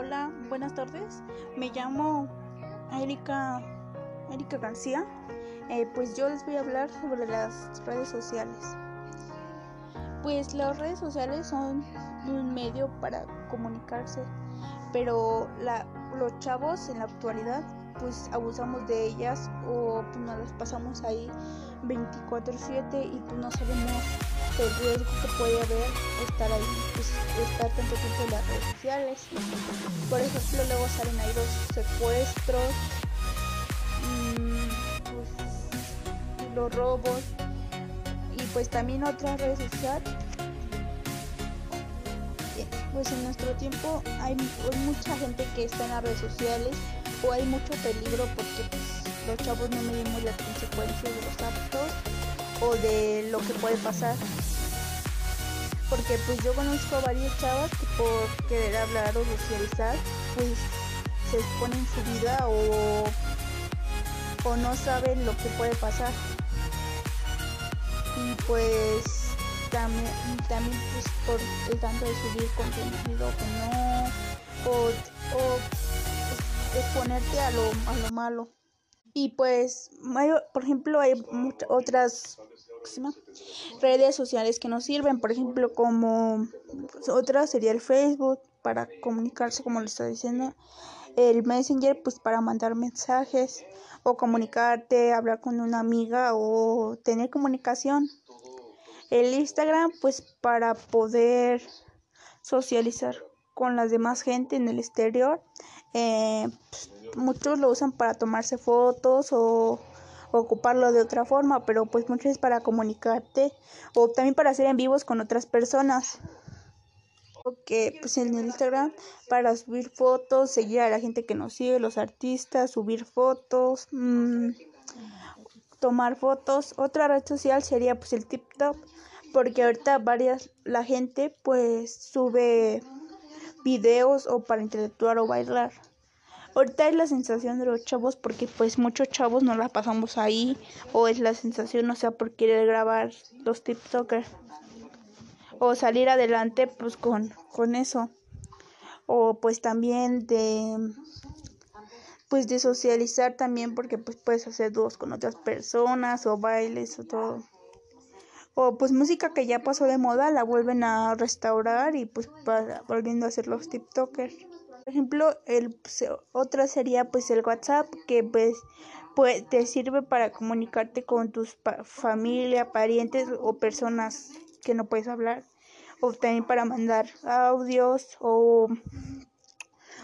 Hola, buenas tardes. Me llamo Erika, Erika García. Eh, pues yo les voy a hablar sobre las redes sociales. Pues las redes sociales son un medio para comunicarse, pero la, los chavos en la actualidad pues abusamos de ellas o pues nos las pasamos ahí 24/7 y pues no sabemos el riesgo que puede haber estar ahí, pues, estar tanto tiempo en las redes sociales. Por ejemplo, luego salen ahí los secuestros, mmm, pues, los robos y pues también otras redes sociales. Pues en nuestro tiempo hay, hay mucha gente que está en las redes sociales o hay mucho peligro porque pues, los chavos no medimos las consecuencias de los actos o de lo que puede pasar. Porque pues yo conozco a varias chavas que por querer hablar o socializar, pues se exponen su vida o, o no saben lo que puede pasar. Y pues también, también pues por el tanto de subir contenido que no, o, o exponerte a lo, a lo malo. Y pues, por ejemplo, hay muchas otras redes sociales que nos sirven, por ejemplo, como otra sería el Facebook para comunicarse, como le está diciendo, el Messenger, pues para mandar mensajes o comunicarte, hablar con una amiga o tener comunicación. El Instagram, pues para poder socializar con las demás gente en el exterior. Eh, pues, muchos lo usan para tomarse fotos o, ocuparlo de otra forma, pero pues muchos es para comunicarte o también para hacer en vivos con otras personas. Que pues en Instagram para subir fotos, seguir a la gente que nos sigue, los artistas, subir fotos, mmm, tomar fotos. Otra red social sería pues el TikTok, porque ahorita varias la gente pues sube videos o para interactuar o bailar. Ahorita es la sensación de los chavos porque pues muchos chavos no la pasamos ahí o es la sensación, o sea, por querer grabar los TikTokers o salir adelante pues con, con eso. O pues también de pues de socializar también porque pues puedes hacer dúos con otras personas o bailes o todo. O pues música que ya pasó de moda la vuelven a restaurar y pues volviendo a hacer los TikTokers. Ejemplo, el otra sería pues el WhatsApp que pues, pues te sirve para comunicarte con tus familia, parientes o personas que no puedes hablar o también para mandar audios o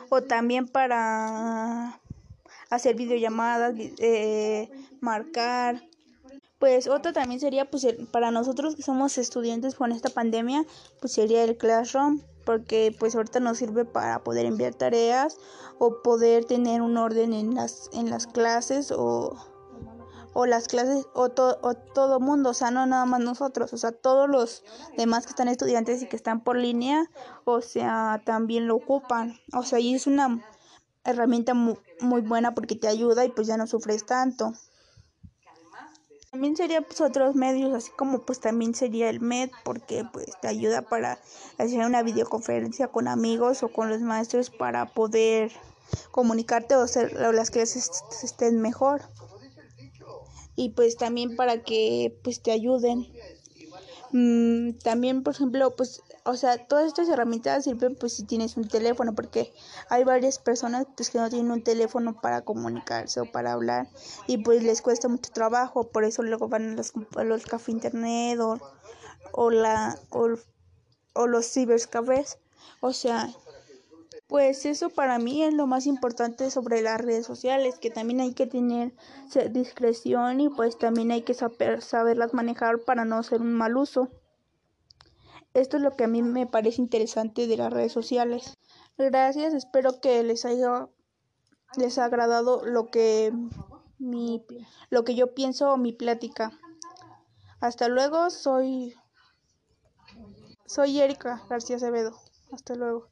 o también para hacer videollamadas, eh, marcar. Pues otra también sería pues para nosotros que somos estudiantes con esta pandemia, pues sería el Classroom porque pues ahorita nos sirve para poder enviar tareas o poder tener un orden en las en las clases o, o las clases o, o todo mundo, o sea, no nada más nosotros, o sea, todos los demás que están estudiantes y que están por línea, o sea, también lo ocupan. O sea, y es una herramienta muy, muy buena porque te ayuda y pues ya no sufres tanto. También sería pues otros medios, así como pues también sería el MED, porque pues te ayuda para hacer una videoconferencia con amigos o con los maestros para poder comunicarte o hacer las clases estén mejor. Y pues también para que pues te ayuden. Mm, también, por ejemplo, pues o sea, todas estas herramientas sirven pues si tienes un teléfono, porque hay varias personas pues que no tienen un teléfono para comunicarse o para hablar y pues les cuesta mucho trabajo, por eso luego van a los, a los cafés internet o, o, la, o, o los cibercafés, o sea, pues eso para mí es lo más importante sobre las redes sociales, que también hay que tener discreción y pues también hay que saber saberlas manejar para no hacer un mal uso. Esto es lo que a mí me parece interesante de las redes sociales. Gracias, espero que les haya agradado lo que mi lo que yo pienso o mi plática. Hasta luego, soy soy Erika García Acevedo. Hasta luego.